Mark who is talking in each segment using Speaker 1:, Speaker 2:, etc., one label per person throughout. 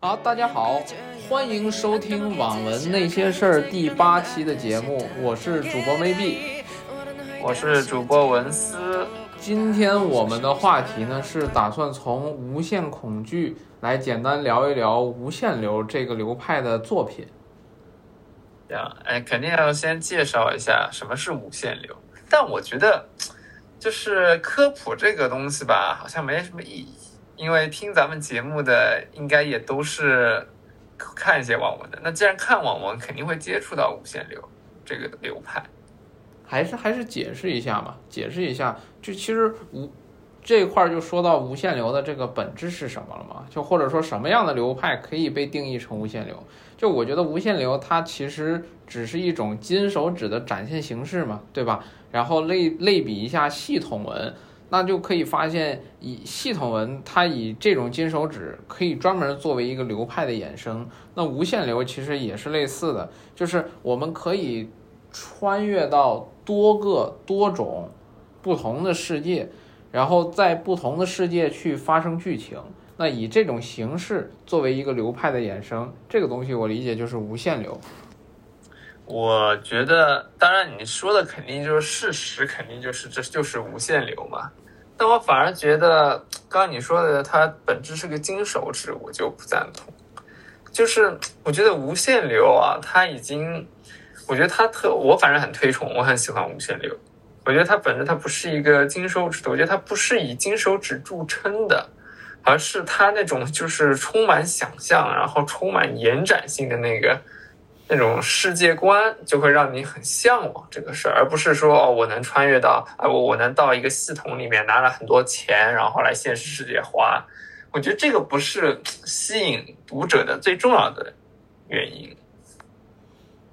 Speaker 1: 好，大家好，欢迎收听《网文那些事儿》第八期的节目，我是主播 maybe，
Speaker 2: 我是主播文思。
Speaker 1: 今天我们的话题呢是打算从无限恐惧来简单聊一聊无限流这个流派的作品。
Speaker 2: 这样，哎，肯定要先介绍一下什么是无限流。但我觉得，就是科普这个东西吧，好像没什么意义。因为听咱们节目的应该也都是看一些网文的，那既然看网文，肯定会接触到无限流这个流派。
Speaker 1: 还是还是解释一下嘛，解释一下，就其实无这块就说到无限流的这个本质是什么了嘛？就或者说什么样的流派可以被定义成无限流？就我觉得无限流它其实只是一种金手指的展现形式嘛，对吧？然后类类比一下系统文。那就可以发现，以系统文，它以这种金手指可以专门作为一个流派的衍生。那无限流其实也是类似的，就是我们可以穿越到多个多种不同的世界，然后在不同的世界去发生剧情。那以这种形式作为一个流派的衍生，这个东西我理解就是无限流。
Speaker 2: 我觉得，当然你说的肯定就是事实，肯定就是这就是无限流嘛。但我反而觉得，刚刚你说的它本质是个金手指，我就不赞同。就是我觉得无限流啊，它已经，我觉得它特，我反正很推崇，我很喜欢无限流。我觉得它本质它不是一个金手指的，我觉得它不是以金手指著称的，而是它那种就是充满想象，然后充满延展性的那个。那种世界观就会让你很向往这个事儿，而不是说哦，我能穿越到啊，我我能到一个系统里面拿了很多钱，然后来现实世界花。我觉得这个不是吸引读者的最重要的原因。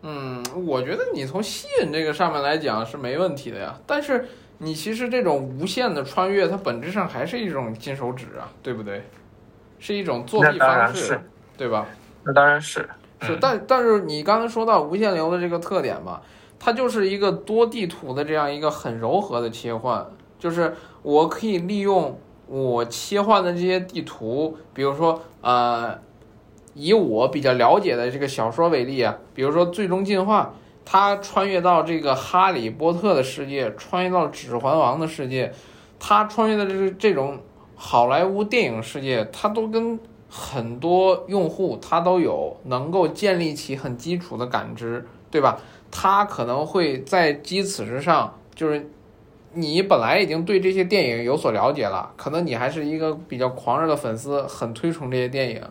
Speaker 1: 嗯，我觉得你从吸引这个上面来讲是没问题的呀。但是你其实这种无限的穿越，它本质上还是一种金手指啊，对不对？是一种作弊方式，对吧？
Speaker 2: 那当然是。
Speaker 1: 是，但但是你刚才说到无限流的这个特点嘛，它就是一个多地图的这样一个很柔和的切换，就是我可以利用我切换的这些地图，比如说呃，以我比较了解的这个小说为例啊，比如说《最终进化》，它穿越到这个哈利波特的世界，穿越到指环王的世界，它穿越的这这种好莱坞电影世界，它都跟。很多用户他都有能够建立起很基础的感知，对吧？他可能会在基此之上，就是你本来已经对这些电影有所了解了，可能你还是一个比较狂热的粉丝，很推崇这些电影。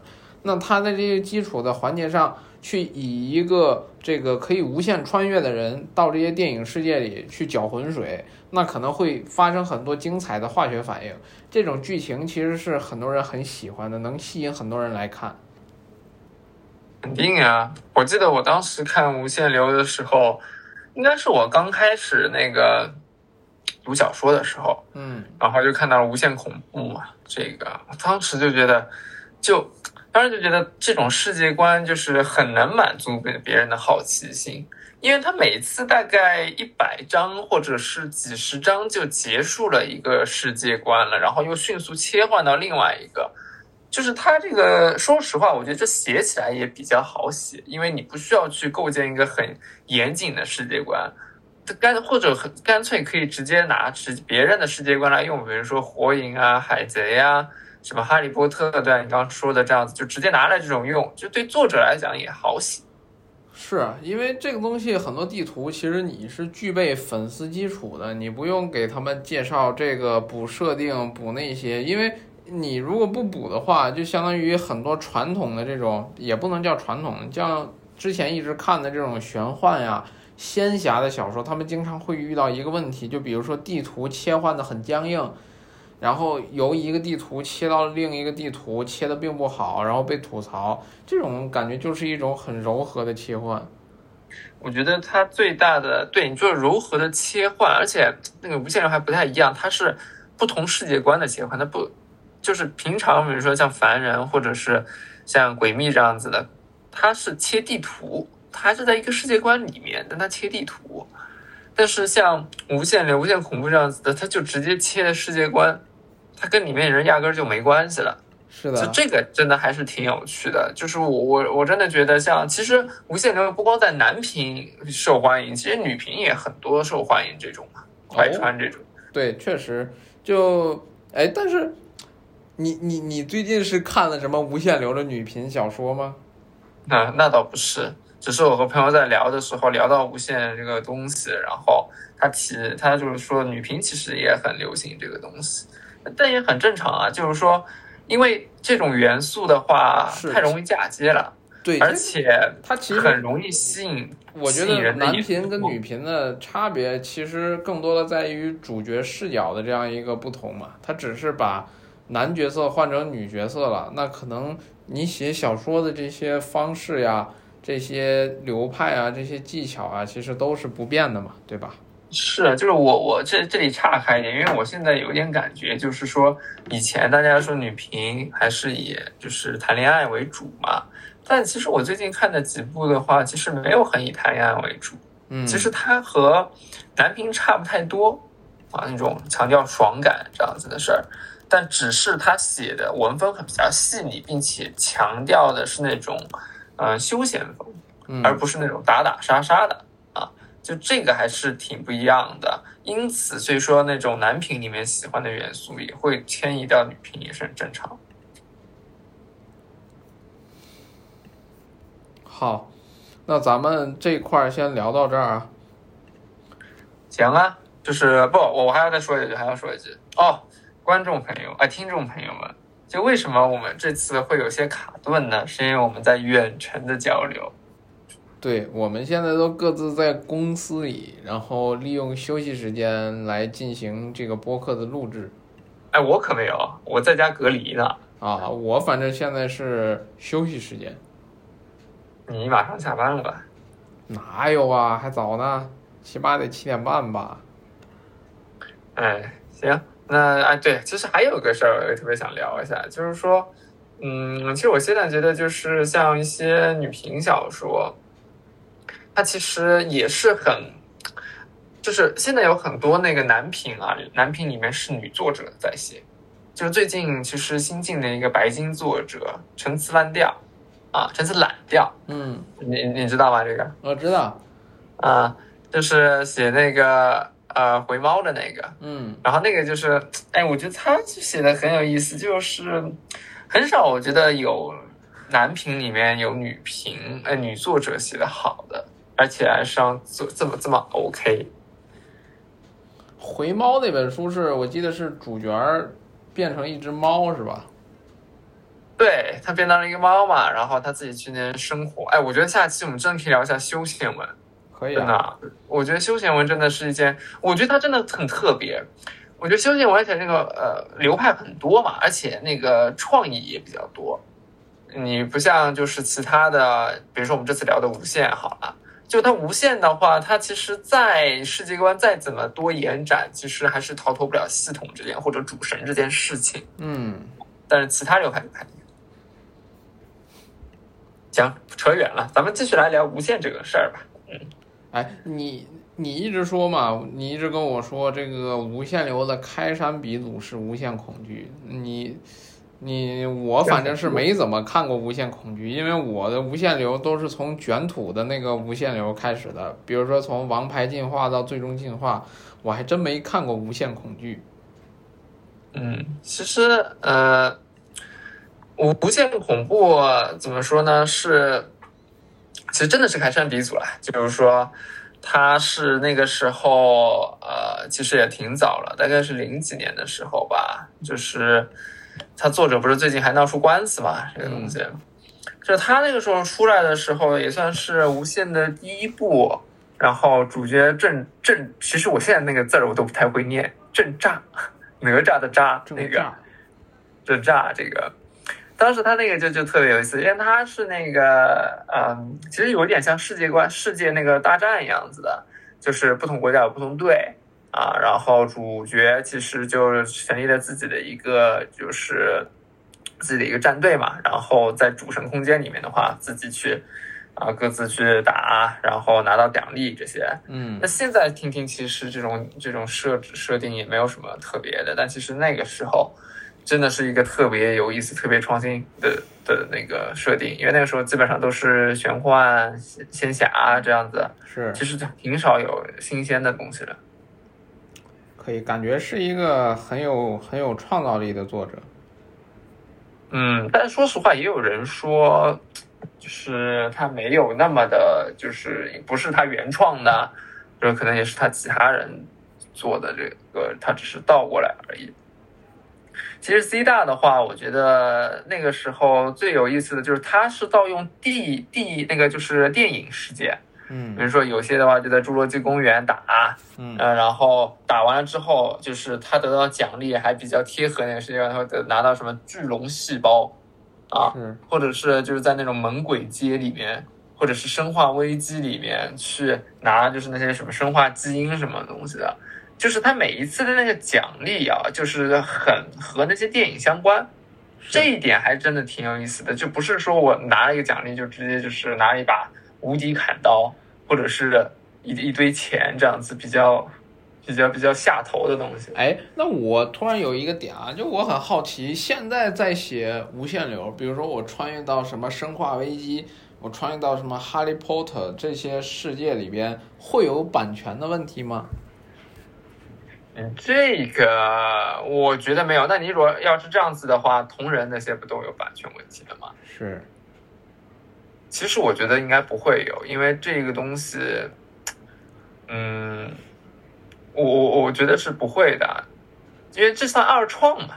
Speaker 1: 那他在这些基础的环节上去以一个这个可以无限穿越的人到这些电影世界里去搅浑水，那可能会发生很多精彩的化学反应。这种剧情其实是很多人很喜欢的，能吸引很多人来看。
Speaker 2: 肯定啊！我记得我当时看《无限流》的时候，应该是我刚开始那个读小说的时候，
Speaker 1: 嗯，
Speaker 2: 然后就看到了无限恐怖嘛。这个我当时就觉得，就当时就觉得这种世界观就是很能满足别别人的好奇心。因为他每次大概一百章或者是几十章就结束了一个世界观了，然后又迅速切换到另外一个，就是他这个，说实话，我觉得这写起来也比较好写，因为你不需要去构建一个很严谨的世界观，干或者很干脆可以直接拿直别人的世界观来用，比如说火影啊、海贼啊、什么哈利波特，对你刚刚说的这样子，就直接拿来这种用，就对作者来讲也好写。
Speaker 1: 是因为这个东西很多地图其实你是具备粉丝基础的，你不用给他们介绍这个补设定补那些，因为你如果不补的话，就相当于很多传统的这种也不能叫传统，像之前一直看的这种玄幻呀、仙侠的小说，他们经常会遇到一个问题，就比如说地图切换的很僵硬。然后由一个地图切到另一个地图，切的并不好，然后被吐槽，这种感觉就是一种很柔和的切换。
Speaker 2: 我觉得它最大的对你就是柔和的切换，而且那个无限流还不太一样，它是不同世界观的切换，它不就是平常比如说像凡人或者是像诡秘这样子的，它是切地图，它是在一个世界观里面，但它切地图。但是像无限流、无限恐怖这样子的，它就直接切的世界观，它跟里面人压根儿就没关系了。
Speaker 1: 是的，
Speaker 2: 就这个真的还是挺有趣的。就是我我我真的觉得像，其实无限流不光在男频受欢迎，其实女频也很多受欢迎这种嘛，快穿这种。
Speaker 1: 对，确实就哎，但是你你你最近是看了什么无限流的女频小说吗？
Speaker 2: 那那倒不是，只是我和朋友在聊的时候聊到无限这个东西，然后他提他就是说女频其实也很流行这个东西，但也很正常啊，就是说因为这种元素的话
Speaker 1: 是
Speaker 2: 太容易嫁接了，
Speaker 1: 对，
Speaker 2: 而且
Speaker 1: 它其实
Speaker 2: 很容易吸引。
Speaker 1: 我觉得男频跟女频的差别，其实更多的在于主角视角的这样一个不同嘛。他只是把男角色换成女角色了，那可能你写小说的这些方式呀、这些流派啊、这些技巧啊，其实都是不变的嘛，对吧？
Speaker 2: 是，就是我我这这里岔开一点，因为我现在有点感觉，就是说以前大家说女频还是以就是谈恋爱为主嘛，但其实我最近看的几部的话，其实没有很以谈恋爱为主，
Speaker 1: 嗯，
Speaker 2: 其实它和男频差不太多啊，那种强调爽感这样子的事儿，但只是他写的文风很比较细腻，并且强调的是那种呃休闲风，
Speaker 1: 嗯
Speaker 2: 而不是那种打打杀杀的啊，就这个还是挺不一样的。因此，所以说那种男频里面喜欢的元素也会迁移到女频，也是很正常。
Speaker 1: 好，那咱们这块儿先聊到这儿啊。
Speaker 2: 行啊，就是不，我我还要再说一句，还要说一句哦，观众朋友，啊，听众朋友们，就为什么我们这次会有些卡顿呢？是因为我们在远程的交流。
Speaker 1: 对，我们现在都各自在公司里，然后利用休息时间来进行这个播客的录制
Speaker 2: 哎，我可没有，我在家隔离呢。
Speaker 1: 啊。我反正现在是休息时间，
Speaker 2: 你马上下班了吧？
Speaker 1: 哪有啊？还早呢，起码得七点半吧。
Speaker 2: 哎，行，那哎，对，其实还有个事儿，我也特别想聊一下，就是说，嗯，其实我现在觉得，就是像一些女频小说，它其实也是很，就是现在有很多那个男频啊，男频里面是女作者在写，就是最近其实新进的一个白金作者陈词滥调啊，陈词滥调，
Speaker 1: 嗯，
Speaker 2: 你你知道吗？这个
Speaker 1: 我知道。
Speaker 2: 啊，就是写那个呃回猫的那个。
Speaker 1: 嗯
Speaker 2: 然后那个就是，哎，我觉得他写的很有意思，就是很少我觉得有男频里面有女频，呃，女作者写的好的，而且还上这这么这么 OK。
Speaker 1: 回猫那本书是我记得是主角儿变成一只猫是吧？
Speaker 2: 对他变当了一个猫嘛，然后他自己去那边生活。哎，我觉得下期我们真的可以聊一下休闲文，
Speaker 1: 可以啊。
Speaker 2: 真的啊，我觉得休闲文真的是一件，我觉得它真的很特别。我觉得休闲文而且那个呃流派很多嘛，而且那个创意也比较多。你不像就是其他的，比如说我们这次聊的无限好了，就它无限的话，它其实在世界观再怎么多延展，其实还是逃脱不了系统这件或者主神这件事情。
Speaker 1: 嗯，
Speaker 2: 但是其他流派不太一样。行，扯远了，咱们继续来聊无限这个事儿吧。
Speaker 1: 嗯哎，你你一直说嘛，你一直跟我说这个无限流的开山鼻祖是无限恐惧，你你我反正是没怎么看过无限恐惧，因为我的无限流都是从卷土的那个无限流开始的，比如说从王牌进化到最终进化，我还真没看过无限恐惧。
Speaker 2: 嗯，其实呃，无无限恐怖怎么说呢？是，其实真的是开山鼻祖了。就是说，他是那个时候呃，其实也挺早了，大概是零几年的时候吧。就是他作者不是最近还闹出官司嘛？这个东西，就他那个时候出来的时候，也算是无限的第一部。然后主角正正，其实我现在那个字儿我都不太会念，正炸。哪吒的吒那个
Speaker 1: 炸
Speaker 2: 这炸这个，当时他那个就就特别有意思，因为他是那个嗯，其实有点像世界观、世界那个大战一样子的，就是不同国家有不同队啊，然后主角其实就成立了自己的一个就是自己的一个战队嘛，然后在主神空间里面的话，自己去啊各自去打，然后拿到奖励这些，
Speaker 1: 嗯
Speaker 2: 那现在听听，其实这种这种设置设定也没有什么特别的，但其实那个时候真的是一个特别有意思、特别创新的的那个设定，因为那个时候基本上都是玄幻、仙仙侠这样子，
Speaker 1: 是
Speaker 2: 其实挺少有新鲜的东西的。
Speaker 1: 可以感觉是一个很有很有创造力的作者。
Speaker 2: 嗯，但说实话，也有人说，就是他没有那么的，就是不是他原创的，就可能也是他其他人做的这个，他只是倒过来而已。其实 C 大的话，我觉得那个时候最有意思的就是他是盗用 D D 那个就是电影世界，
Speaker 1: 嗯。
Speaker 2: 比如说有些的话就在侏罗纪公园打，
Speaker 1: 嗯。
Speaker 2: 呃，然后打完了之后，就是他得到奖励还比较贴合那个世界观，他会得拿到什么巨龙细胞啊，或者是就是在那种猛鬼街里面，或者是生化危机里面去拿就是那些什么生化基因什么东西的，就是他每一次的那个奖励啊，就是很和那些电影相关。这一点还真的挺有意思的，就不是说我拿了一个奖励就直接就是拿一把无敌砍刀，或者是一一堆钱这样子比较比较比较下头的东西。
Speaker 1: 哎，那我突然有一个点啊，就我很好奇，现在在写无限流，比如说我穿越到什么生化危机，我穿越到什么哈利波特这些世界里边，会有版权的问题吗？
Speaker 2: 嗯，这个我觉得没有。那你如果要是这样子的话，同人那些不都有版权问题的吗？
Speaker 1: 是，
Speaker 2: 其实我觉得应该不会有，因为这个东西，嗯，我我我觉得是不会的，因为这算二创嘛，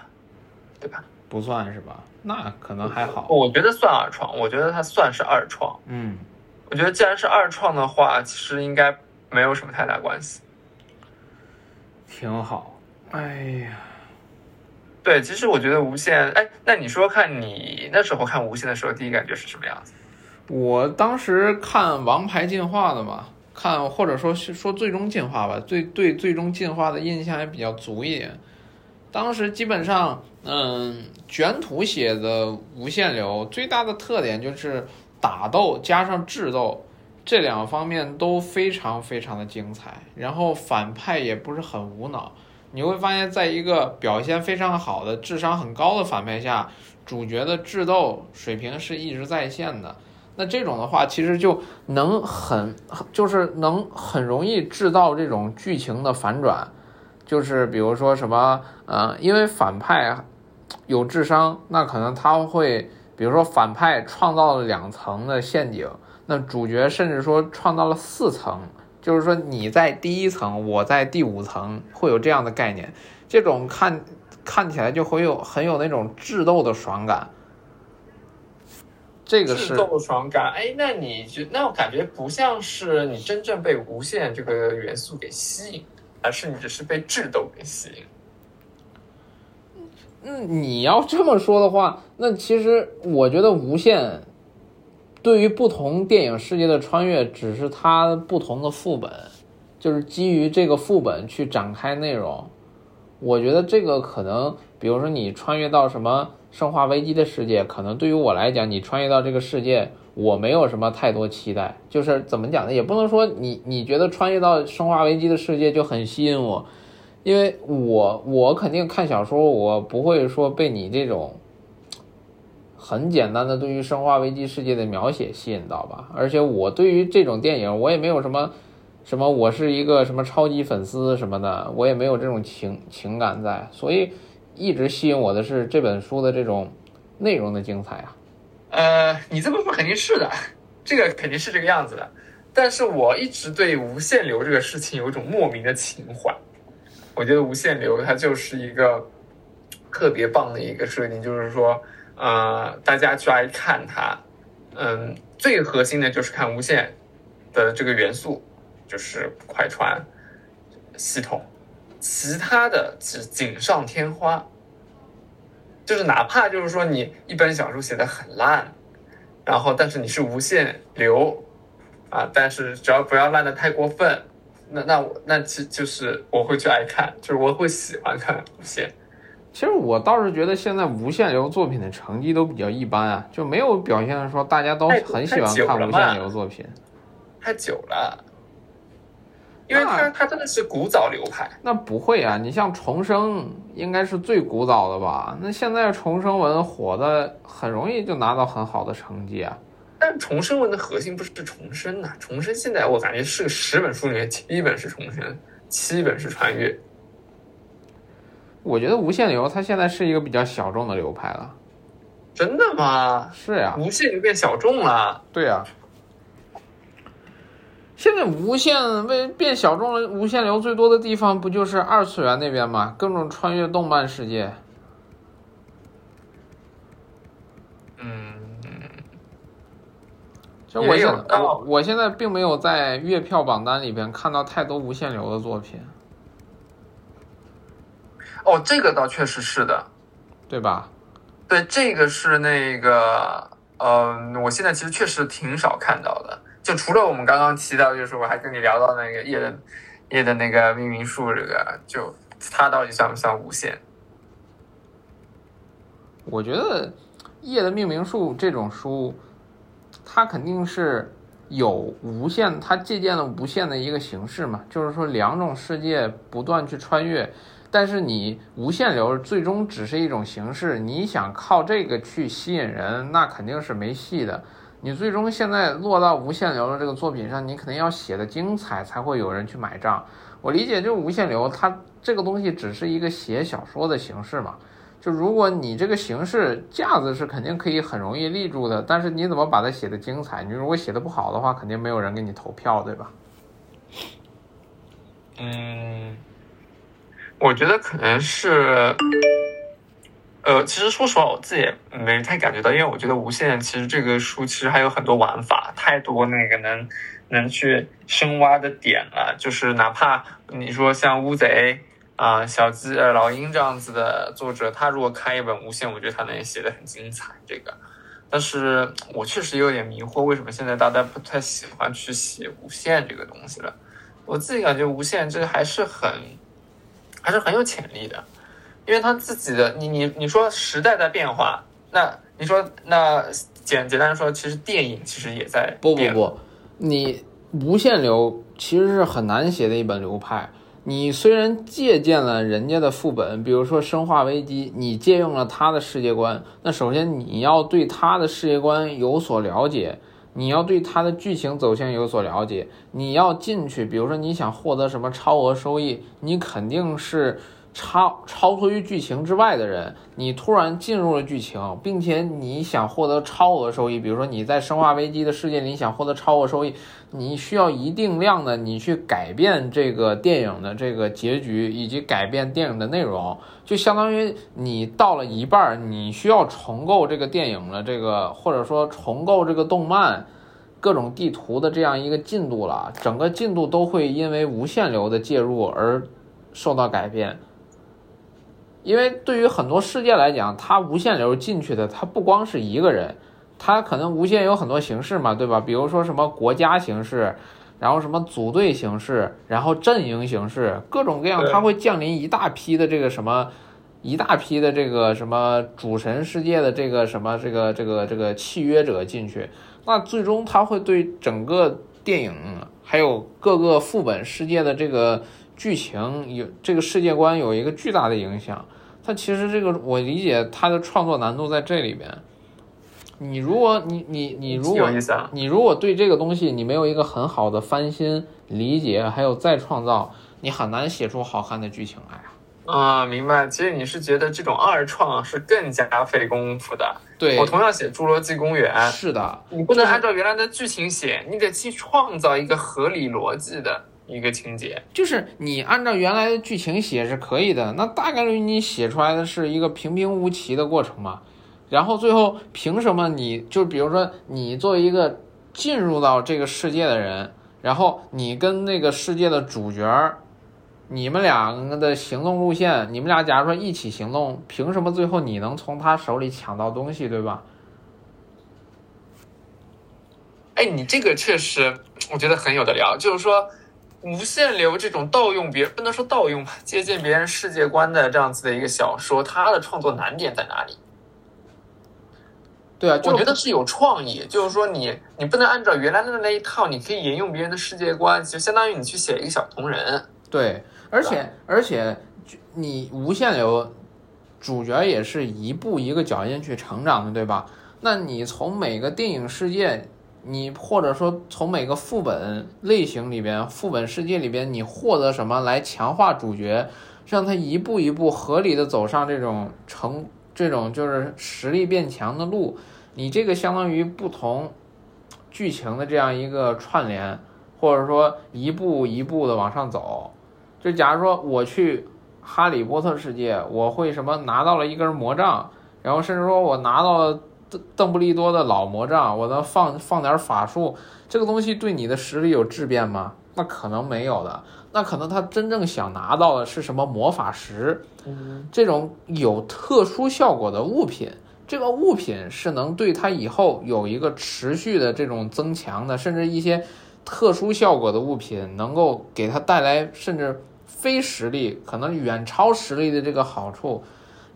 Speaker 2: 对吧？
Speaker 1: 不算是吧？那可能还好。
Speaker 2: 我觉得算二创，我觉得它算是二创。
Speaker 1: 嗯，
Speaker 2: 我觉得既然是二创的话，其实应该没有什么太大关系。
Speaker 1: 挺好。哎呀，
Speaker 2: 对，其实我觉得无限，哎，那你说看你那时候看无限的时候，第一感觉是什么样子？
Speaker 1: 我当时看《王牌进化》的嘛，看或者说是说最终进化吧，最对最终进化的印象也比较足一点。当时基本上，嗯，卷土写的无限流最大的特点就是打斗加上智斗这两方面都非常非常的精彩，然后反派也不是很无脑。你会发现在一个表现非常好的、智商很高的反派下，主角的智斗水平是一直在线的。那这种的话，其实就能很，就是能很容易制造这种剧情的反转，就是比如说什么，呃，因为反派有智商，那可能他会，比如说反派创造了两层的陷阱，那主角甚至说创造了四层，就是说你在第一层，我在第五层，会有这样的概念，这种看看起来就会有很有那种智斗的爽感。这个是
Speaker 2: 智斗爽感，哎，那你就那我感觉不像是你真正被无限这个元素给吸引，而是你只是被智斗给吸引。
Speaker 1: 嗯，你要这么说的话，那其实我觉得无限对于不同电影世界的穿越，只是它不同的副本，就是基于这个副本去展开内容。我觉得这个可能，比如说你穿越到什么生化危机的世界，可能对于我来讲，你穿越到这个世界，我没有什么太多期待。就是怎么讲呢？也不能说你你觉得穿越到生化危机的世界就很吸引我，因为我我肯定看小说，我不会说被你这种很简单的对于生化危机世界的描写吸引到吧。而且我对于这种电影，我也没有什么什么，我是一个什么超级粉丝什么的，我也没有这种情情感在，所以一直吸引我的是这本书的这种内容的精彩啊。
Speaker 2: 呃，你这么说肯定是的，这个肯定是这个样子的。但是我一直对无限流这个事情有一种莫名的情怀。我觉得无限流它就是一个特别棒的一个设定，就是说，呃，大家去爱看它，嗯，最核心的就是看无限的这个元素，就是快船系统，其他的是锦上添花。就是哪怕就是说你一本小说写的很烂，然后但是你是无限流啊，但是只要不要烂的太过分，那那我那其就是我会去爱看，就是我会喜欢看无限。
Speaker 1: 其实我倒是觉得现在无限流作品的成绩都比较一般啊，就没有表现说大家都很喜欢看无限流作品。
Speaker 2: 太久了，因为它
Speaker 1: 那
Speaker 2: 它真的是古早流派。
Speaker 1: 那不会啊，你像重生应该是最古早的吧？那现在重生文火的很容易就拿到很好的成绩啊。
Speaker 2: 但重生文的核心不是重生呐、重生现在我感觉是个十本书里面七本是重生，七本是穿越。
Speaker 1: 我觉得无限流它现在是一个比较小众的流派了。
Speaker 2: 真的吗？
Speaker 1: 是呀、
Speaker 2: 无限流变小众了。
Speaker 1: 对呀、现在无限为变小众了，无限流最多的地方不就是二次元那边吗？各种穿越动漫世界。
Speaker 2: 嗯，
Speaker 1: 就我
Speaker 2: 有
Speaker 1: 现我我现在并没有在月票榜单里边看到太多无限流的作品，
Speaker 2: 哦，这个倒确实是的。
Speaker 1: 对吧？
Speaker 2: 对，这个是那个，嗯、我现在其实确实挺少看到的。就除了我们刚刚提到，就是我还跟你聊到那个夜的夜的那个命名术，这个就它到底算不算无限？
Speaker 1: 我觉得《夜的命名术》这种书，它肯定是有无限，它借鉴了无限的一个形式嘛，就是说两种世界不断去穿越。但是你无限流最终只是一种形式，你想靠这个去吸引人，那肯定是没戏的。你最终现在落到无限流的这个作品上，你肯定要写的精彩，才会有人去买账。我理解，就是无限流，它这个东西只是一个写小说的形式嘛。就如果你这个形式架子是肯定可以很容易立住的，但是你怎么把它写的精彩？你如果写的不好的话，肯定没有人给你投票，对吧？
Speaker 2: 嗯，我觉得可能是，呃，其实说实话，我自己也没太感觉到，因为我觉得无限其实这个书其实还有很多玩法，太多那个能能去深挖的点了。就是哪怕你说像乌贼啊、小鸡、呃老鹰这样子的作者，他如果开一本无限，我觉得他能写的很精彩。这个，但是我确实有点迷惑，为什么现在大家不太喜欢去写无限这个东西了？我自己感觉无限这个还是很，还是很有潜力的，因为他自己的你你你说时代在变化，那你说那简简单说，其实电影其实也在变
Speaker 1: 不不不，你无限流其实是很难写的一本流派。你虽然借鉴了人家的副本，比如说《生化危机》，你借用了他的世界观，那首先你要对他的世界观有所了解，你要对他的剧情走向有所了解，你要进去，比如说你想获得什么超额收益，你肯定是超超脱于剧情之外的人，你突然进入了剧情，并且你想获得超额收益，比如说你在《生化危机》的世界里想获得超额收益，你需要一定量的你去改变这个电影的这个结局，以及改变电影的内容，就相当于你到了一半，你需要重构这个电影的这个，或者说重构这个动漫。各种地图的这样一个进度了，整个进度都会因为无限流的介入而受到改变。因为对于很多世界来讲，它无限流进去的，它不光是一个人，它可能无限有很多形式嘛，对吧？比如说什么国家形式，然后什么组队形式，然后阵营形式，各种各样，它会降临一大批的这个什么。一大批的这个什么主神世界的这个什么这个这个这个契约者进去，那最终它会对整个电影还有各个副本世界的这个剧情有这个世界观有一个巨大的影响。它其实这个我理解它的创作难度在这里边。你如果你你你如果。你如果对这个东西你没有一个很好的翻新理解，还有再创造，你很难写出好看的剧情来啊。
Speaker 2: 啊、明白。其实你是觉得这种二创是更加费功夫的。
Speaker 1: 对
Speaker 2: 我，同样写《侏罗纪公园》，
Speaker 1: 是的，
Speaker 2: 你不能按照原来的剧情写，你得去创造一个合理逻辑的一个情节。
Speaker 1: 就是你按照原来的剧情写是可以的，那大概率你写出来的是一个平平无奇的过程嘛。然后最后凭什么你就比如说你作为一个进入到这个世界的人，然后你跟那个世界的主角儿，你们两个的行动路线，你们俩假如说一起行动，凭什么最后你能从他手里抢到东西，对吧？
Speaker 2: 哎，你这个确实，我觉得很有的聊。就是说，无限流这种盗用别不能说盗用吧，借鉴别人世界观的这样子的一个小说，它的创作难点在哪里？
Speaker 1: 对啊，
Speaker 2: 我觉得是有创意，就是说你你不能按照原来的那一套，你可以沿用别人的世界观，就相当于你去写一个小同人。
Speaker 1: 对，而且而且你无限流主角也是一步一个脚印去成长的，对吧？那你从每个电影世界，你或者说从每个副本类型里边、副本世界里边，你获得什么来强化主角，让他一步一步合理的走上这种成这种就是实力变强的路？你这个相当于不同剧情的这样一个串联，或者说一步一步的往上走。就假如说我去哈利波特世界，我会什么拿到了一根魔杖，然后甚至说我拿到了邓邓布利多的老魔杖，我能放放点法术，这个东西对你的实力有质变吗？那可能没有的。那可能他真正想拿到的是什么魔法石，这种有特殊效果的物品。这个物品是能对他以后有一个持续的这种增强的，甚至一些特殊效果的物品能够给他带来甚至非实力可能远超实力的这个好处。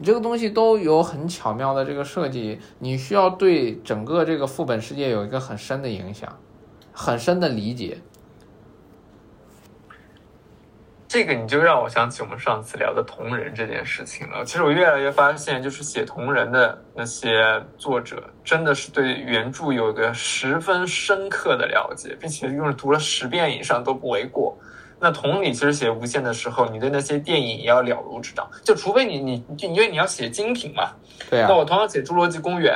Speaker 1: 你这个东西都有很巧妙的这个设计，你需要对整个这个副本世界有一个很深的影响，很深的理解。
Speaker 2: 这个你就让我想起我们上次聊的同人这件事情了。其实我越来越发现，就是写同人的那些作者，真的是对原著有一个十分深刻的了解，并且用了读了十遍以上都不为过。那同理，其实写无限的时候，你对那些电影也要了如指掌。就除非你你因为你要写精品嘛，
Speaker 1: 对啊。
Speaker 2: 那我同样写《侏罗纪公园》，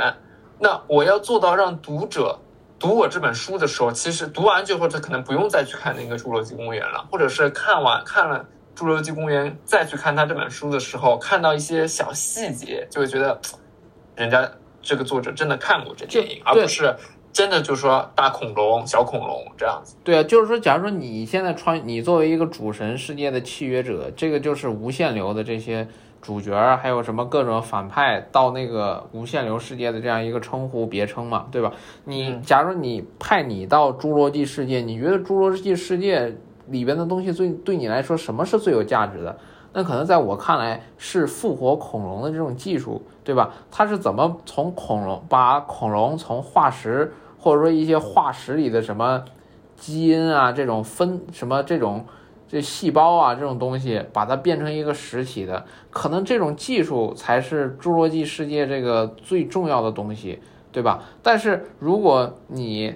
Speaker 2: 那我要做到让读者。读我这本书的时候，其实读完之后，他可能不用再去看那个《侏罗纪公园》了，或者是看完看了《侏罗纪公园》再去看他这本书的时候，看到一些小细节，就会觉得，人家这个作者真的看过这电影，而不是真的就说大恐龙、小恐龙这样子。
Speaker 1: 对啊，就是说，假如说你现在穿，你作为一个主神世界的契约者，这个就是无限流的这些。主角还有什么各种反派到那个无限流世界的这样一个称呼别称嘛，对吧？你假如你派你到侏罗纪世界，你觉得侏罗纪世界里边的东西最对你来说什么是最有价值的？那可能在我看来是复活恐龙的这种技术，对吧？它是怎么从恐龙把恐龙从化石或者说一些化石里的什么基因啊这种分什么这种。这细胞啊，这种东西把它变成一个实体的，可能这种技术才是侏罗纪世界这个最重要的东西，对吧？但是如果你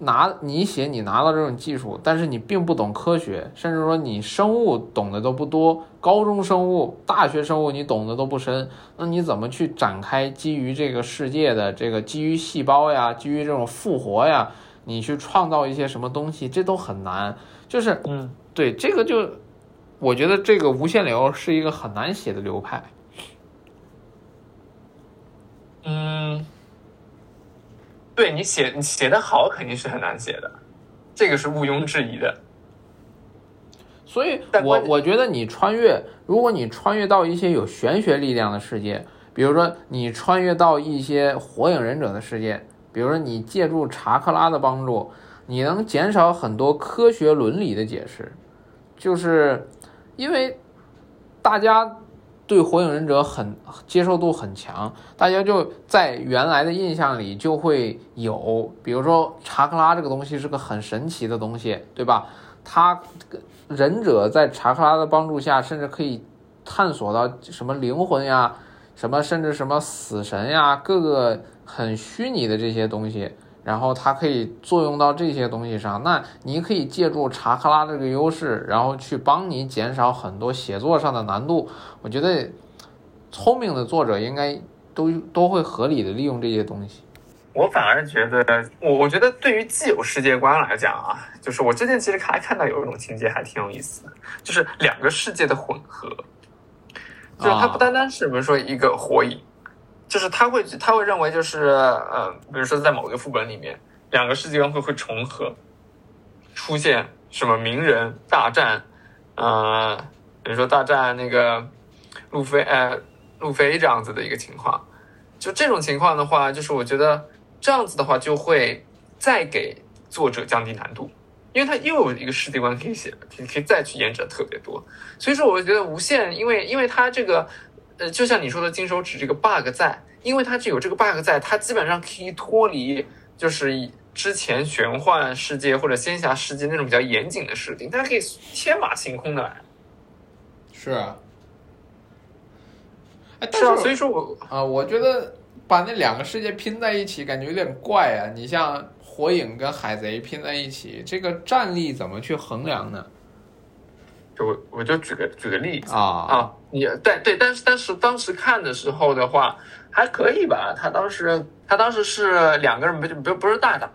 Speaker 1: 拿你写你拿到这种技术，但是你并不懂科学，甚至说你生物懂得都不多，高中生物、大学生物你懂得都不深，那你怎么去展开基于这个世界的这个基于细胞呀、基于这种复活呀，你去创造一些什么东西，这都很难，就是
Speaker 2: 嗯。
Speaker 1: 对这个就，我觉得这个无限流是一个很难写的流派。
Speaker 2: 嗯，对你写你写的好肯定是很难写的，这个是毋庸置疑的。
Speaker 1: 所以，我我觉得你穿越，如果你穿越到一些有玄学力量的世界，比如说你穿越到一些火影忍者的世界，比如说你借助查克拉的帮助。你能减少很多科学伦理的解释，就是因为大家对火影忍者很接受度很强，大家就在原来的印象里就会有，比如说查克拉这个东西是个很神奇的东西，对吧？他忍者在查克拉的帮助下，甚至可以探索到什么灵魂呀，什么甚至什么死神呀，各个很虚拟的这些东西。然后它可以作用到这些东西上，那你可以借助查克拉这个优势，然后去帮你减少很多写作上的难度。我觉得聪明的作者应该都都会合理的利用这些东西。
Speaker 2: 我反而觉得，我我觉得对于既有世界观来讲啊，就是我之前其实还看到有一种情节还挺有意思的，就是两个世界的混合，就是它不单单是比如说一个火影。就是他会他会认为就是呃，比如说在某个副本里面，两个世界观会会重合，出现什么鸣人大战，呃，比如说大战那个路飞呃路飞这样子的一个情况，就这种情况的话，就是我觉得这样子的话就会再给作者降低难度，因为他又有一个世界观可以写，可以可以再去延展特别多，所以说我觉得无限，因为因为它这个。呃，就像你说的金手指这个 bug 在，因为它就有这个 bug 在，它基本上可以脱离就是之前玄幻世界或者仙侠世界那种比较严谨的设定，它可以天马行空的来。
Speaker 1: 是啊，哎，但
Speaker 2: 是啊，所以说我
Speaker 1: 啊，我觉得把那两个世界拼在一起，感觉有点怪啊。你像火影跟海贼拼在一起，这个战力怎么去衡量呢？
Speaker 2: 就我我就举个举个例子
Speaker 1: 啊
Speaker 2: 啊，你对对，但是但是当时看的时候的话还可以吧，他当时他当时是两个人不就不不是大打，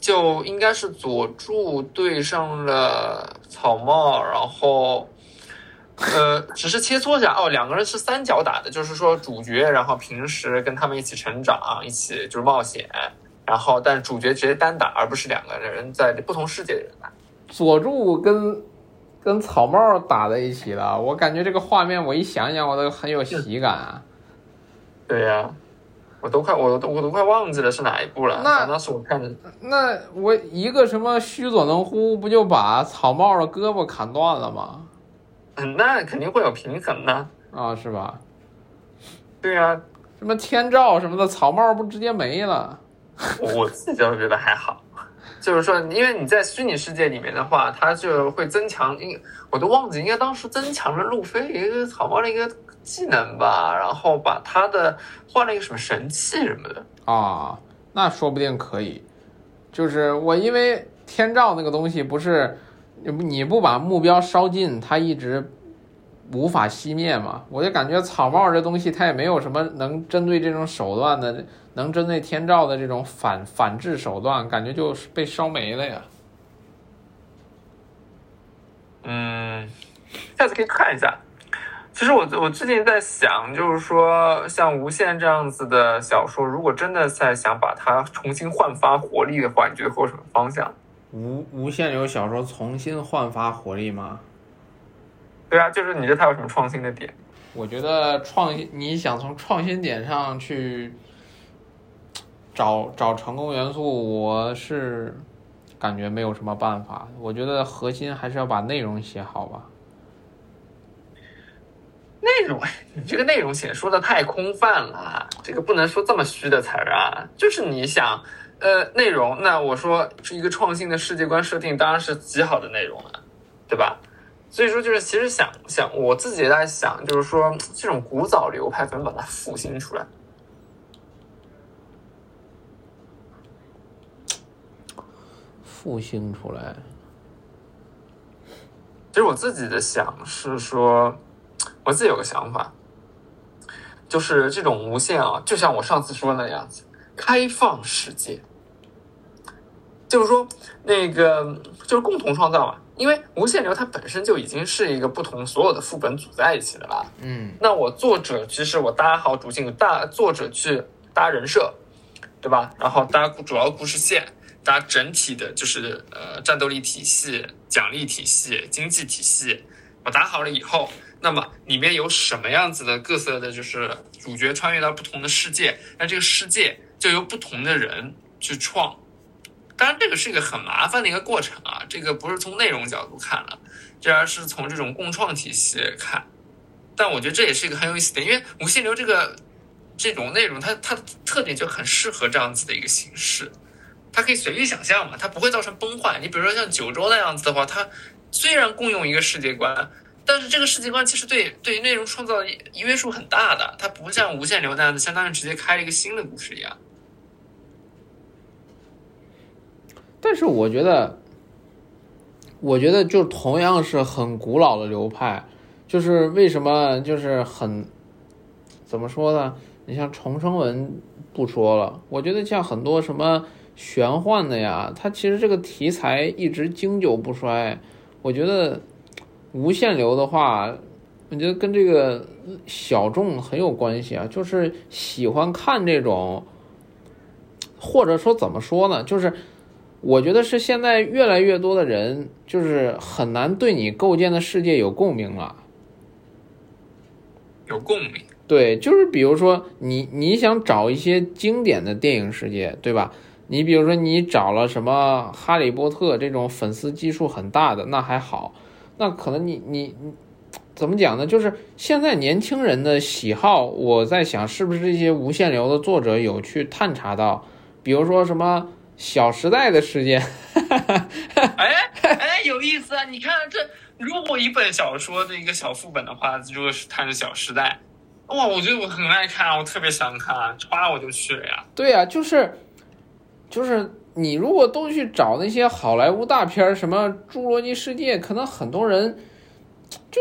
Speaker 2: 就应该是佐助对上了草帽，然后。呃，只是切磋一下哦，两个人是三角打的，就是说主角，然后平时跟他们一起成长，一起就是冒险，然后但主角直接单打，而不是两个人在不同世界的人打。
Speaker 1: 佐助跟跟草帽打在一起了，我感觉这个画面我一想想我都很有喜感啊。
Speaker 2: 对呀、我都快我都我都快忘记了是哪一部了。
Speaker 1: 那
Speaker 2: 反正当时我看的，
Speaker 1: 那我一个什么须佐能乎不就把草帽的胳膊砍断了吗？
Speaker 2: 嗯，那肯定会有平衡呢。
Speaker 1: 啊，是吧？
Speaker 2: 对呀、
Speaker 1: 什么天照什么的，草帽不直接没了？
Speaker 2: 我我自己倒是觉得还好。就是说，因为你在虚拟世界里面的话，它就会增强，应我都忘记，应该当时增强了路飞一个草帽的一个技能吧，然后把他的换了一个什么神器什么的。
Speaker 1: 啊，那说不定可以。就是我因为天照那个东西不是你不把目标烧尽，它一直无法熄灭嘛。我就感觉草帽这东西它也没有什么能针对这种手段的，能针对天照的这种反反制手段，感觉就是被烧没了呀。
Speaker 2: 嗯，下次可以看一下。其实我我最近在想，就是说像无限这样子的小说，如果真的在想把它重新焕发活力的话，你觉得会有什么方向？
Speaker 1: 无无限流小说重新焕发活力吗？
Speaker 2: 对啊，就是你觉得它有什么创新的点？
Speaker 1: 我觉得创新，你想从创新点上去找找成功元素，我是感觉没有什么办法。我觉得核心还是要把内容写好吧。
Speaker 2: 内容，你这个内容写说的太空泛了，这个不能说这么虚的词儿啊。就是你想，呃，内容，那我说是一个创新的世界观设定，当然是极好的内容了，对吧？所以说，就是其实想想，我自己也在想，就是说这种古早流派怎么把它复兴出来？
Speaker 1: 复兴出来，
Speaker 2: 其实我自己的想是说，我自己有个想法，就是这种无限啊，就像我上次说的那样子，开放世界，就是说那个就是共同创造嘛。因为无限流它本身就已经是一个不同所有的副本组在一起的啦。
Speaker 1: 嗯
Speaker 2: 那我作者其实我搭好主线，大作者去搭人设，对吧？然后搭主要故事线，搭整体的就是呃战斗力体系、奖励体系、经济体系，我搭好了以后，那么里面有什么样子的各色的，就是主角穿越到不同的世界，那这个世界就由不同的人去创。当然，这个是一个很麻烦的一个过程啊，这个不是从内容角度看了，这而是从这种共创体系看。但我觉得这也是一个很有意思的，因为无限流这个这种内容，它它的特点就很适合这样子的一个形式，它可以随意想象嘛，它不会造成崩坏。你比如说像九州那样子的话，它虽然共用一个世界观，但是这个世界观其实对对于内容创造的约束很大的，它不像无限流那样子，相当于直接开了一个新的故事一样。
Speaker 1: 但是我觉得，我觉得就同样是很古老的流派，就是为什么就是很怎么说呢？你像重生文不说了，我觉得像很多什么玄幻的呀，它其实这个题材一直经久不衰。我觉得无限流的话，我觉得跟这个小众很有关系啊，就是喜欢看这种，或者说怎么说呢，就是。我觉得是现在越来越多的人，就是很难对你构建的世界有共鸣了。
Speaker 2: 有共鸣，
Speaker 1: 对，就是比如说你你想找一些经典的电影世界，对吧？你比如说你找了什么《哈利波特》这种粉丝基数很大的，那还好。那可能你你你怎么讲呢？就是现在年轻人的喜好，我在想是不是这些无限流的作者有去探查到，比如说什么《小时代》的事件。
Speaker 2: 哎哎，有意思啊！你看这，如果一本小说的一个小副本的话，如果是看着《小时代》，哇，我觉得我很爱看，我特别想看，歘我就去了呀。
Speaker 1: 对呀、就是就是你如果都去找那些好莱坞大片儿，什么《侏罗纪世界》，可能很多人就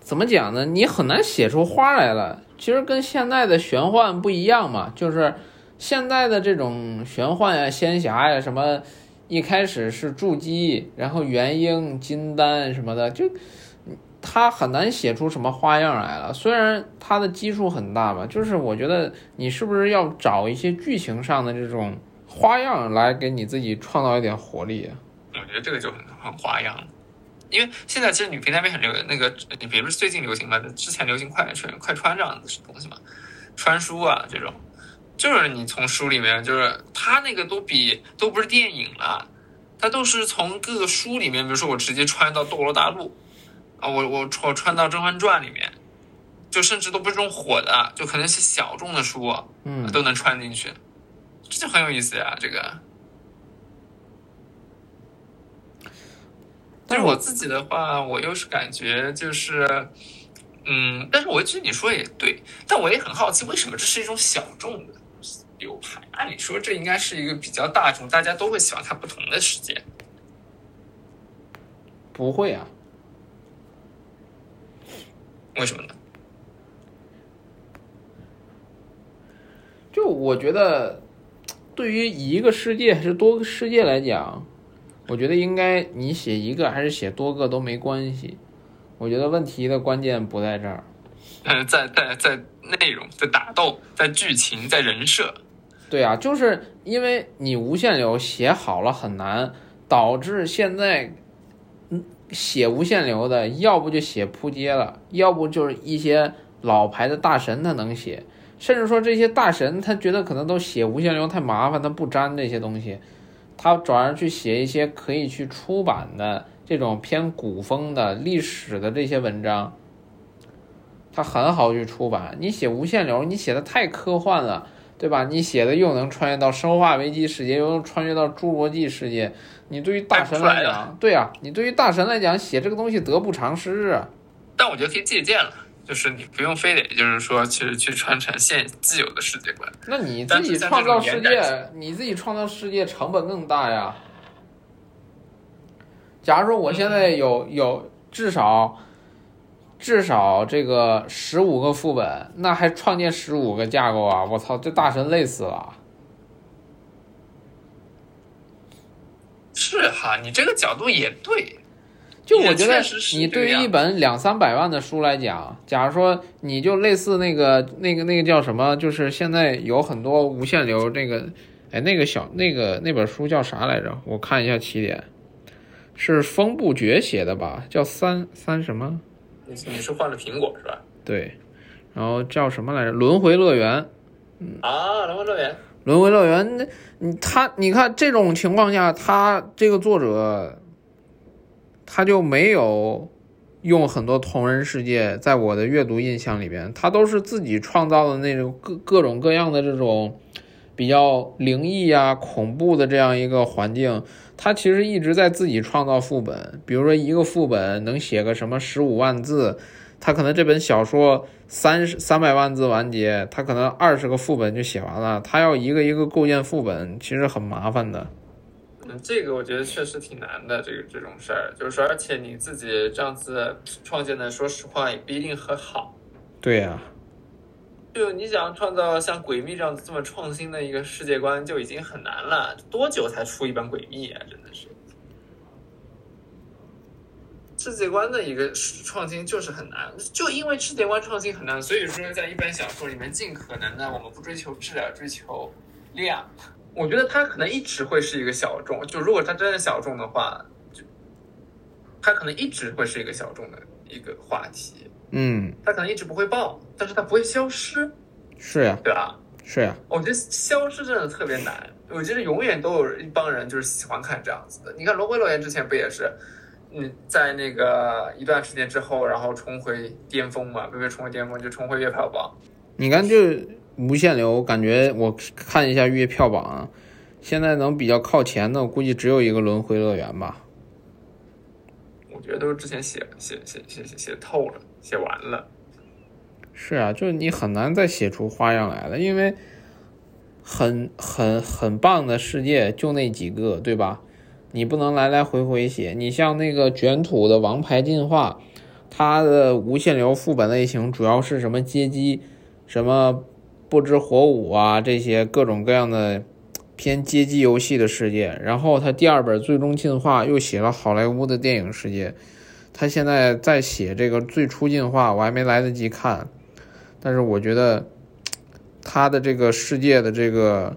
Speaker 1: 怎么讲呢？你很难写出花来了。其实跟现在的玄幻不一样嘛，就是现在的这种玄幻呀、仙侠呀什么。一开始是筑基，然后元婴、金丹什么的，就他很难写出什么花样来了。虽然他的基数很大吧，就是我觉得你是不是要找一些剧情上的这种花样来给你自己创造一点活力啊？
Speaker 2: 我觉得这个就很很花样，因为现在其实女频那边很流行那个，你比如最近流行嘛，之前流行快穿快穿这样的东西嘛，穿书啊这种。就是你从书里面，就是他那个都比都不是电影了，他都是从各个书里面，比如说我直接穿到《斗罗大陆》，啊，我我我穿到《甄嬛传》里面，就甚至都不是这种火的，就可能是小众的书，
Speaker 1: 嗯，
Speaker 2: 都能穿进去，这就很有意思呀。这个，但是我自己的话，我又是感觉就是。嗯，但是我觉得你说也对，但我也很好奇，为什么这是一种小众的流派？按理说这应该是一个比较大众，大家都会喜欢看不同的世界。
Speaker 1: 不会啊，
Speaker 2: 为什么呢？
Speaker 1: 就我觉得，对于一个世界还是多个世界来讲，我觉得应该你写一个还是写多个都没关系。我觉得问题的关键不在这儿，
Speaker 2: 嗯，在在在内容、在打斗、在剧情、在人设。
Speaker 1: 对啊，就是因为你无限流写好了很难，导致现在，嗯，写无限流的要不就写扑街了，要不就是一些老牌的大神他能写，甚至说这些大神他觉得可能都写无限流太麻烦，他不沾这些东西，他转而去写一些可以去出版的这种偏古风的历史的这些文章，他很好去出版。你写无限流，你写的太科幻了。对吧？你写的又能穿越到生化危机世界，又能穿越到侏罗纪世界，你对于大神来讲，对啊，你对于大神来讲写这个东西得不偿失啊。
Speaker 2: 但我觉得可以借鉴了，就是你不用非得就是说去去传承现既有的世界观。
Speaker 1: 那你自己创造世界，你自己创造世界成本更大呀。假如说我现在有有至少。至少这个十五个副本，那还创建十五个架构啊！我操，这大神累死了。
Speaker 2: 是哈，你这个角度也对。
Speaker 1: 就我觉得，你对于一本两三百万的书来讲，假如说你就类似那个那个那个叫什么，就是现在有很多无限流那个，哎，那个小那个那本书叫啥来着？我看一下起点，是风不绝写的吧？叫三三什么？
Speaker 2: 你你是换了苹果是吧？
Speaker 1: 对，然后叫什么来着？轮回乐园。
Speaker 2: 嗯啊，轮回乐园。
Speaker 1: 轮回乐园，那你他你看这种情况下，他这个作者他就没有用很多同人世界，在我的阅读印象里边，他都是自己创造的那种各各种各样的这种比较灵异啊、恐怖的这样一个环境。他其实一直在自己创造副本，比如说一个副本能写个什么十五万字，他可能这本小说三十三百万字完结，他可能二十个副本就写完了。他要一个一个构建副本，其实很麻烦的。
Speaker 2: 嗯，这个我觉得确实挺难的，这个这种事儿，就是说，而且你自己这样子创建的，说实话也不一定很好。
Speaker 1: 对呀、啊。
Speaker 2: 就你想创造像《诡秘》这样这么创新的一个世界观，就已经很难了。多久才出一本《诡秘》啊？真的是，世界观的一个创新就是很难。就因为世界观创新很难，所以说在一本小说里面，尽可能的我们不追求质量，追求量。我觉得它可能一直会是一个小众。就如果它真的小众的话，就它可能一直会是一个小众的一个话题。
Speaker 1: 嗯，
Speaker 2: 它可能一直不会爆，但是它不会消失，
Speaker 1: 是呀，
Speaker 2: 对吧？
Speaker 1: 是呀，
Speaker 2: 我觉得消失真的特别难。我觉得永远都有一帮人就是喜欢看这样子的。你看《轮回乐园》之前不也是，嗯，在那个一段时间之后，然后重回巅峰嘛，不是重回巅峰，就重回月票榜。
Speaker 1: 你看，就无限流，感觉我看一下月票榜，现在能比较靠前的，我估计只有一个轮回乐园吧。
Speaker 2: 我觉得都是之前写写写写写写透了，写完了。
Speaker 1: 是啊，就是你很难再写出花样来了，因为很很很棒的世界就那几个，对吧？你不能来来回回写。你像那个卷土的王牌进化，它的无限流副本类型主要是什么街机，什么不知火舞啊这些各种各样的偏街机游戏的世界。然后它第二本最终进化又写了好莱坞的电影世界。他现在在写这个最初进化，我还没来得及看。但是我觉得他的这个世界的这个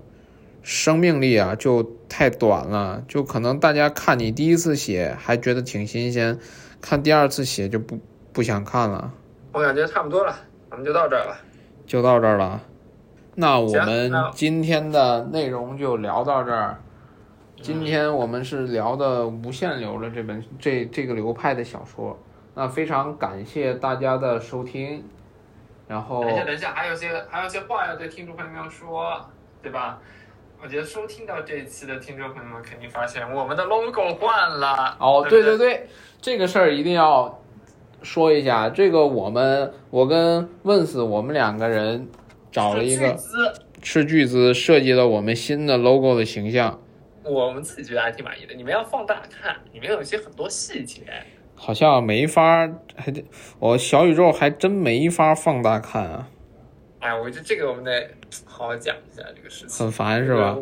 Speaker 1: 生命力啊，就太短了，就可能大家看你第一次写还觉得挺新鲜，看第二次写就不不想看了。
Speaker 2: 我感觉差不多了，我们就到这儿了，
Speaker 1: 就到这儿了。那我们今天的内容就聊到这儿。今天我们是聊的无限流的这本这这个流派的小说。那非常感谢大家的收听。然后，
Speaker 2: 等一下，等一下，还有些还有些话要对听众朋友们说，对吧？我觉得收听到这一期的听众朋友们肯定发现我们的 logo 换了。
Speaker 1: 哦，
Speaker 2: 对
Speaker 1: 对对，这个事儿一定要说一下。这个我们我跟问死我们两个人找了一个斥巨资设计了我们新的 logo 的形象。
Speaker 2: 我们自己觉得还挺满意的。你们要放大看，里面有一些很多细节。
Speaker 1: 好像没法，还得我小宇宙还真没法放大看啊！
Speaker 2: 哎，我觉得这个我们得好好讲一下这个事情。
Speaker 1: 很烦是吧？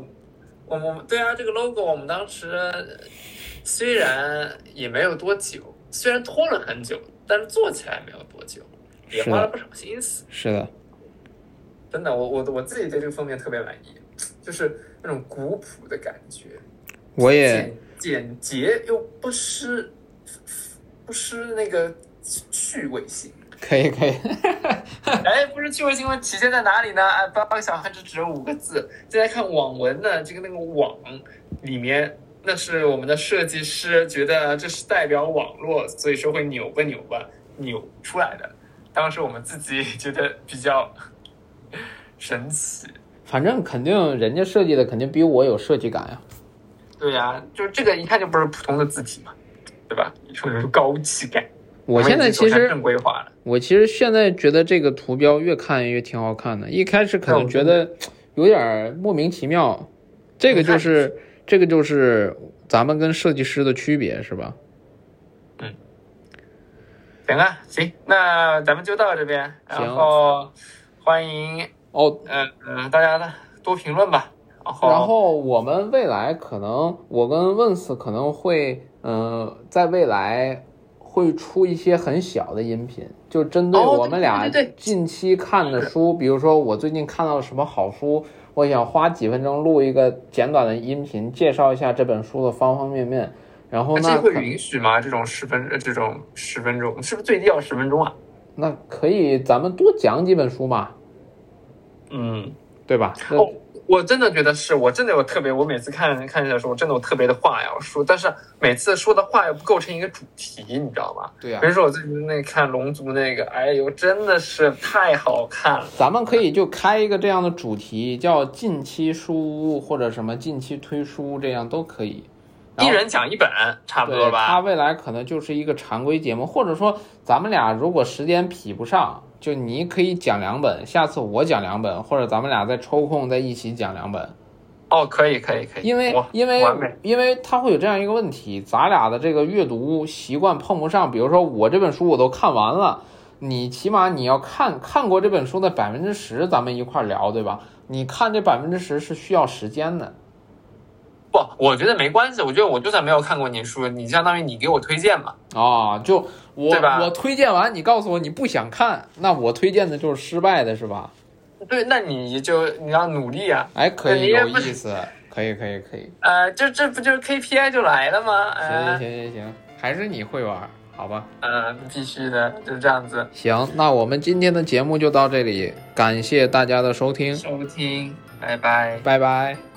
Speaker 2: 我我对啊，这个 logo 我们当时虽然也没有多久，虽然拖了很久，但是做起来没有多久，也花了不少心思。
Speaker 1: 是的，
Speaker 2: 真的，我我我自己对这个封面特别满意，就是那种古朴的感觉，
Speaker 1: 我也
Speaker 2: 简洁又不失。不失那个趣味性，
Speaker 1: 可以可以。
Speaker 2: 哎，不是趣味性会体现在哪里呢？哎，八个小汉就只有五个字。再来看网文呢，这个那个网里面，那是我们的设计师觉得这是代表网络，所以说会扭吧扭吧扭出来的。当时我们自己觉得比较神奇。
Speaker 1: 反正肯定人家设计的肯定比我有设计感呀。
Speaker 2: 对呀，就这个一看就不是普通的字体嘛。对吧？有那种高级感。
Speaker 1: 我现在其实
Speaker 2: 正规化了。
Speaker 1: 我其实现在觉得这个图标越看越挺好看的。一开始可能觉得有点莫名其妙。这个就是这个就是咱们跟设计师的区别，是吧？
Speaker 2: 嗯。行啊，行，那咱们就到这边。然后欢迎
Speaker 1: 哦，
Speaker 2: 嗯嗯，大家呢多评论吧。
Speaker 1: 然后我们未来可能，我跟问斯可能会。嗯，在未来会出一些很小的音频，就针对我们俩近期看的书，比如说我最近看到了什么好书，我想花几分钟录一个简短的音频，介绍一下这本书的方方面面。然后那
Speaker 2: 会允许吗？这种十分这种十分钟，是不是最低要十分钟啊？
Speaker 1: 那可以，咱们多讲几本书嘛。
Speaker 2: 嗯，
Speaker 1: 对吧？
Speaker 2: 哦。我真的觉得是我真的有特别，我每次看看这的时候，我真的有特别的话要说，但是每次说的话又不构成一个主题，你知道吗？
Speaker 1: 对呀。
Speaker 2: 比如说我最近那看龙族那个，哎呦，真的是太好看了。
Speaker 1: 咱们可以就开一个这样的主题，叫近期书屋或者什么近期推书，这样都可以。
Speaker 2: 一人讲一本，差不多吧。
Speaker 1: 他未来可能就是一个常规节目，或者说咱们俩如果时间匹不上。就你可以讲两本，下次我讲两本，或者咱们俩再抽空再一起讲两本。
Speaker 2: 哦，可以，可以，可以。
Speaker 1: 因为因为因为他会有这样一个问题，咱俩的这个阅读习惯碰不上。比如说我这本书我都看完了，你起码你要看看过这本书的百分之十，咱们一块聊，对吧？你看这百分之十是需要时间的。
Speaker 2: 不，我觉得没关系。我觉得我就算没有看过你书，你相当于你给我推荐嘛。
Speaker 1: 啊，就我我推荐完，你告诉我你不想看，那我推荐的就是失败的，是吧？
Speaker 2: 对，那你就你要努力啊。
Speaker 1: 哎，可以有意思，可以可以可以。
Speaker 2: 呃，这这不就是 KPI 就来了吗？
Speaker 1: 行行行行行，还是你会玩，好吧？
Speaker 2: 嗯，必须的，就是这样子。
Speaker 1: 行，那我们今天的节目就到这里，感谢大家的收听。
Speaker 2: 收听，拜拜，
Speaker 1: 拜拜。